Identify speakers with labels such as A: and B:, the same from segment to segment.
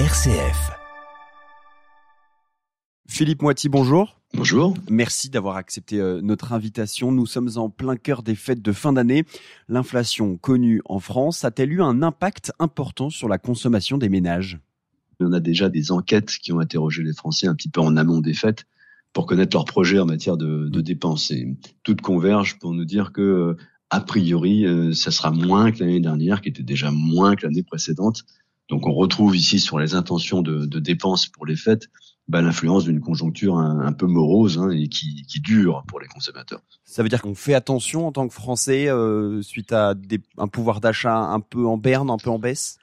A: RCF. Philippe Moiti, bonjour.
B: Bonjour.
A: Merci d'avoir accepté euh, notre invitation. Nous sommes en plein cœur des fêtes de fin d'année. L'inflation connue en France a-t-elle eu un impact important sur la consommation des ménages?
B: On a déjà des enquêtes qui ont interrogé les Français un petit peu en amont des fêtes pour connaître leurs projets en matière de, de dépenses. Et toutes convergent pour nous dire que, a priori, euh, ça sera moins que l'année dernière, qui était déjà moins que l'année précédente. Donc on retrouve ici sur les intentions de, de dépenses pour les fêtes bah, l'influence d'une conjoncture un, peu morose hein, et qui, qui, dure pour les consommateurs.
A: Ça veut dire qu'on fait attention en tant que Français euh, suite à des, un pouvoir d'achat un peu en berne, un peu en baisse?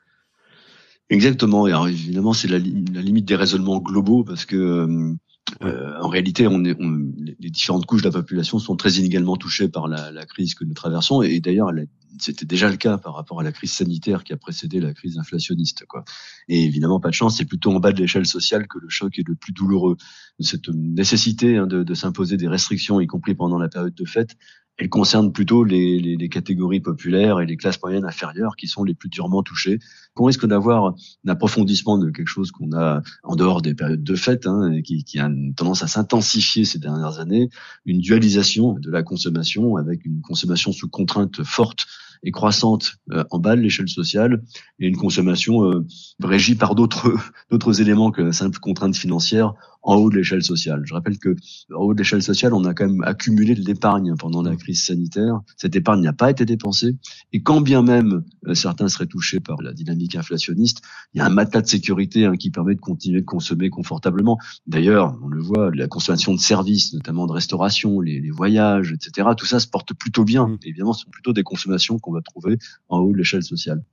B: Exactement. Et alors évidemment, c'est la, la, limite des raisonnements globaux parce que euh, euh, en réalité, on est, on, les différentes couches de la population sont très inégalement touchées par la, la crise que nous traversons. Et d'ailleurs, c'était déjà le cas par rapport à la crise sanitaire qui a précédé la crise inflationniste. Quoi. Et évidemment, pas de chance, c'est plutôt en bas de l'échelle sociale que le choc est le plus douloureux. Cette nécessité hein, de, de s'imposer des restrictions, y compris pendant la période de fête, elle concerne plutôt les, les, les, catégories populaires et les classes moyennes inférieures qui sont les plus durement touchées. On risque d'avoir un approfondissement de quelque chose qu'on a en dehors des périodes de fête, hein, qui, qui, a une tendance à s'intensifier ces dernières années, une dualisation de la consommation avec une consommation sous contrainte forte et croissante euh, en bas de l'échelle sociale et une consommation euh, régie par d'autres d'autres éléments que la simple contrainte financière en haut de l'échelle sociale. Je rappelle que en haut de l'échelle sociale, on a quand même accumulé de l'épargne pendant la crise sanitaire. Cette épargne n'a pas été dépensée et quand bien même euh, certains seraient touchés par la dynamique inflationniste, il y a un matelas de sécurité hein, qui permet de continuer de consommer confortablement. D'ailleurs, on le voit, la consommation de services, notamment de restauration, les, les voyages, etc. Tout ça se porte plutôt bien. Mmh. Évidemment, ce sont plutôt des consommations qu'on va trouver en haut de l'échelle sociale.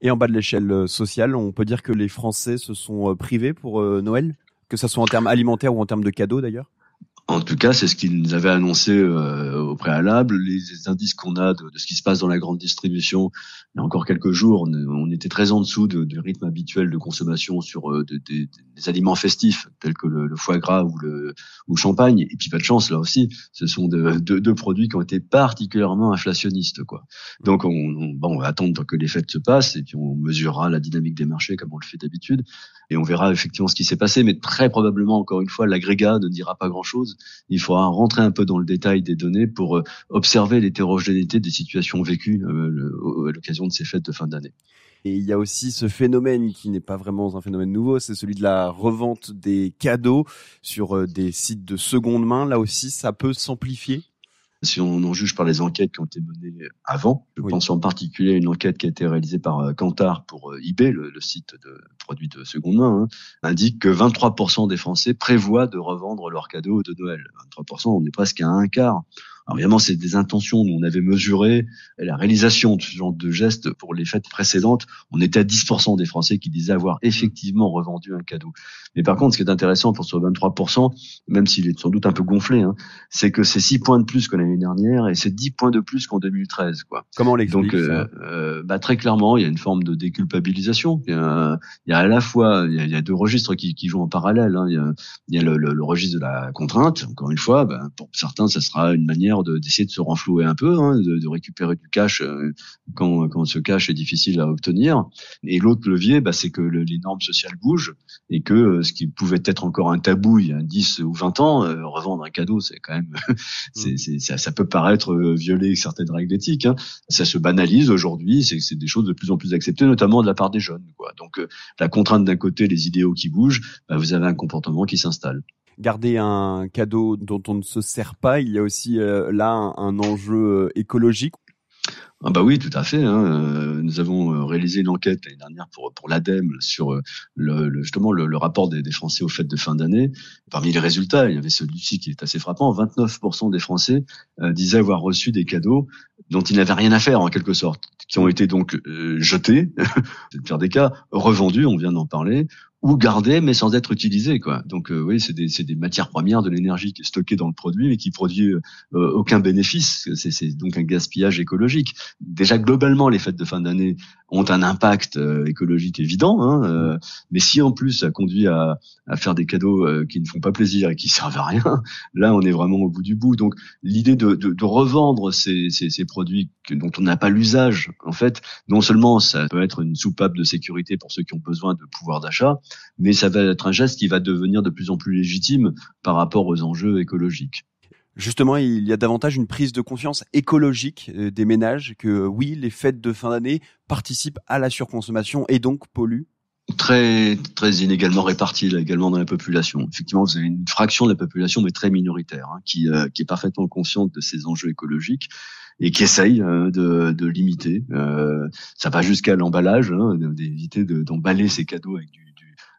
A: Et en bas de l'échelle euh, sociale, on peut dire que les Français se sont euh, privés pour Noël? Que ce soit en termes alimentaires ou en termes de cadeaux d'ailleurs?
B: En tout cas, c'est ce qu'ils avaient annoncé euh, au préalable. Les, indices qu'on a de, ce qui se passe dans la grande distribution, il y a encore quelques jours, on, était très en dessous du rythme habituel de consommation sur euh, des aliments festifs tels que le, foie gras ou le, ou champagne. Et puis pas de chance là aussi, ce sont deux produits qui ont été particulièrement inflationnistes. quoi. Donc on, on, bon, on va attendre que les fêtes se passent et puis on mesurera la dynamique des marchés comme on le fait d'habitude et on verra effectivement ce qui s'est passé. Mais très probablement, encore une fois, l'agrégat ne dira pas grand-chose il faudra rentrer un peu dans le détail des données pour euh, observer l'hétérogénéité des situations vécues euh, à l'occasion de ces fêtes de fin d'année.
A: Et il y a aussi ce phénomène qui n'est pas vraiment un phénomène nouveau, c'est celui de la revente des cadeaux sur euh, des sites de seconde main. Là aussi, ça peut s'amplifier?
B: Si on en juge par les enquêtes qui ont été menées avant. Je pense en particulier à une enquête qui a été réalisée par euh, Kantar pour euh, eBay, le, site de produits de seconde main, hein, indique que 23% des Français prévoient de revendre leurs cadeaux de Noël. 23%, on est presque à un quart. Alors évidemment, c'est des intentions. Nous, on avait mesuré la réalisation de ce genre de gestes pour les fêtes précédentes. On était à 10% des Français qui disaient avoir effectivement revendu un cadeau. Mais par contre, ce qui est intéressant pour ce 23%, même s'il est sans doute un peu gonflé, hein, c'est que c'est 6 points de plus que l'année dernière et c'est 10 points de plus qu'en 2013. Quoi.
A: Comment l'explique
B: Donc, euh, euh, bah, très clairement, il y a une forme de déculpabilisation. Il y a, il y a à la fois, il y a, deux registres qui, qui jouent en parallèle. Hein. Il y a, il y a le, le, le, registre de la contrainte. Encore une fois, bah, pour certains, ça sera une manière d'essayer de, se renflouer un peu, hein, de, de, récupérer du cash euh, quand, quand ce cash est difficile à obtenir. Et l'autre levier, bah, c'est que le, les normes sociales bougent et que euh, ce qui pouvait être encore un tabou il y a 10 ou 20 ans, euh, revendre un cadeau, c'est quand même, c'est, mm. ça, ça, peut paraître violer certaines règles éthiques. Hein. Ça se banalise aujourd'hui, c'est, c'est des choses de plus en plus acceptées, notamment de la part des jeunes. Quoi. Donc la contrainte d'un côté, les idéaux qui bougent, bah, vous avez un comportement qui s'installe
A: garder un cadeau dont on ne se sert pas, il y a aussi euh, là un, enjeu euh, écologique.
B: Ah bah oui, tout à fait. Hein. Euh, nous avons réalisé une enquête l'année dernière pour pour l'ADEME sur le, justement le, rapport des, Français aux fêtes de fin d'année. Parmi les résultats, il y avait celui-ci qui est assez frappant. 29% des Français disaient avoir reçu des cadeaux dont ils n'avaient rien à faire en quelque sorte, qui ont été donc jetés, c'est le pire des cas, revendus, on vient d'en parler, ou garder mais sans être utilisé quoi. Donc euh, oui, c'est des, des matières premières de l'énergie qui est stockée dans le produit mais qui produit euh, aucun bénéfice. C'est donc un gaspillage écologique. Déjà globalement, les fêtes de fin d'année ont un impact écologique évident. Hein, mais si en plus ça conduit à, à faire des cadeaux qui ne font pas plaisir et qui servent à rien, là on est vraiment au bout du bout. Donc l'idée de, de, de, revendre ces, ces, ces produits dont on n'a pas l'usage, en fait, non seulement ça peut être une soupape de sécurité pour ceux qui ont besoin de pouvoir d'achat, mais ça va être un geste qui va devenir de plus en plus légitime par rapport aux enjeux écologiques.
A: Justement, il y a davantage une prise de conscience écologique euh, des ménages que euh, oui, les fêtes de fin d'année participent à la surconsommation et donc polluent
B: très très inégalement répartis également dans la population. Effectivement, vous avez une fraction de la population, mais très minoritaire, hein, qui, euh, qui est parfaitement consciente de ces enjeux écologiques et qui essaye de, de limiter. Euh, ça va jusqu'à l'emballage, hein, d'éviter d'emballer ses cadeaux avec du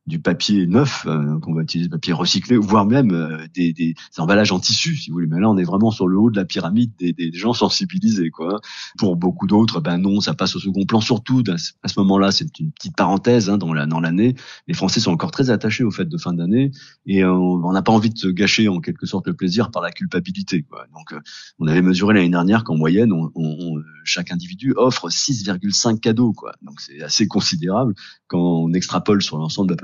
B: du papier neuf euh, qu'on va utiliser, papier recyclé, voire même euh, des, des, emballages en tissu, si vous voulez. Mais là, on est vraiment sur le haut de la pyramide des, des gens sensibilisés, quoi. Pour beaucoup d'autres, ben non, ça passe au second plan. Surtout à ce moment-là, c'est une petite parenthèse hein, dans la dans l'année. Les Français sont encore très attachés aux fêtes de fin d'année et euh, on n'a pas envie de se gâcher en quelque sorte le plaisir par la culpabilité. Quoi. Donc, on avait mesuré l'année dernière qu'en moyenne, on, on, chaque individu offre 6,5 cadeaux, quoi. Donc, c'est assez considérable quand on extrapole sur l'ensemble de la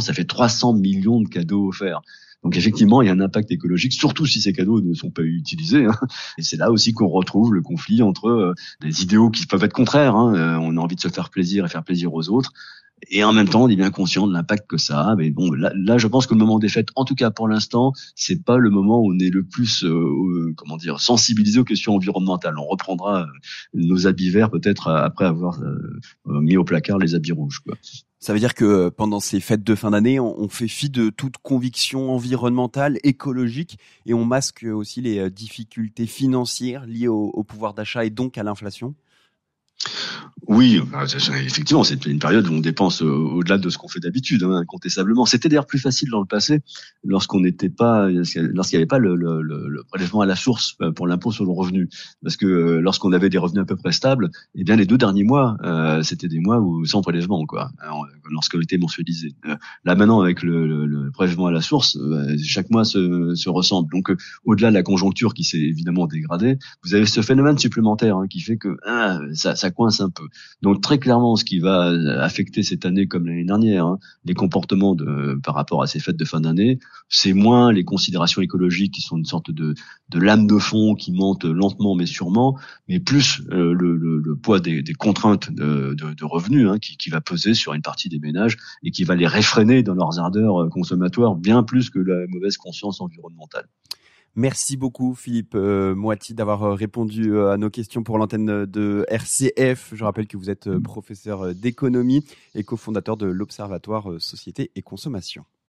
B: ça fait 300 millions de cadeaux offerts. Donc effectivement, il y a un impact écologique, surtout si ces cadeaux ne sont pas utilisés. Hein. Et c'est là aussi qu'on retrouve le conflit entre euh, des idéaux qui peuvent être contraires. Hein. Euh, on a envie de se faire plaisir et faire plaisir aux autres, et en même temps, on est bien conscient de l'impact que ça a. Mais bon, là, là, je pense que le moment des fêtes, en tout cas pour l'instant, c'est pas le moment où on est le plus, euh, euh, comment dire, sensibilisé aux questions environnementales. On reprendra euh, nos habits verts peut-être après avoir mis au placard les habits rouges. Quoi.
A: Ça veut dire que pendant ces fêtes de fin d'année, on fait fi de toute conviction environnementale, écologique, et on masque aussi les difficultés financières liées au pouvoir d'achat et donc à l'inflation?
B: Oui, effectivement, c'est une période où on dépense euh, au-delà de ce qu'on fait d'habitude, hein, incontestablement. C'était d'ailleurs plus facile dans le passé, lorsqu'on n'était pas, lorsqu'il n'y avait pas le, le, le, prélèvement à la source euh, pour l'impôt sur le revenu, parce que euh, lorsqu'on avait des revenus à peu près stables, eh bien les deux derniers mois, euh, c'était des mois où sans prélèvement, quoi, hein, lorsqu'on était mensualisé. là maintenant, avec le, prélèvement à la source, chaque mois se, se ressemble. Donc, au-delà de la conjoncture qui s'est évidemment dégradée, vous avez ce phénomène supplémentaire hein, qui fait que ah, ça, ça coince un peu. Donc très clairement, ce qui va affecter cette année comme l'année dernière, hein, les comportements de, par rapport à ces fêtes de fin d'année, c'est moins les considérations écologiques qui sont une sorte de, lame de fond qui monte lentement mais sûrement, mais plus euh, le, poids des, contraintes de, revenus hein, qui, va peser sur une partie des ménages et qui va les réfréner dans leurs ardeurs euh, consommatoires bien plus que la mauvaise conscience environnementale.
A: Merci beaucoup Philippe euh, Moiti d'avoir euh, répondu euh, à nos questions pour l'antenne de RCF. Je rappelle que vous êtes professeur d'économie et cofondateur de l'Observatoire Société et Consommation.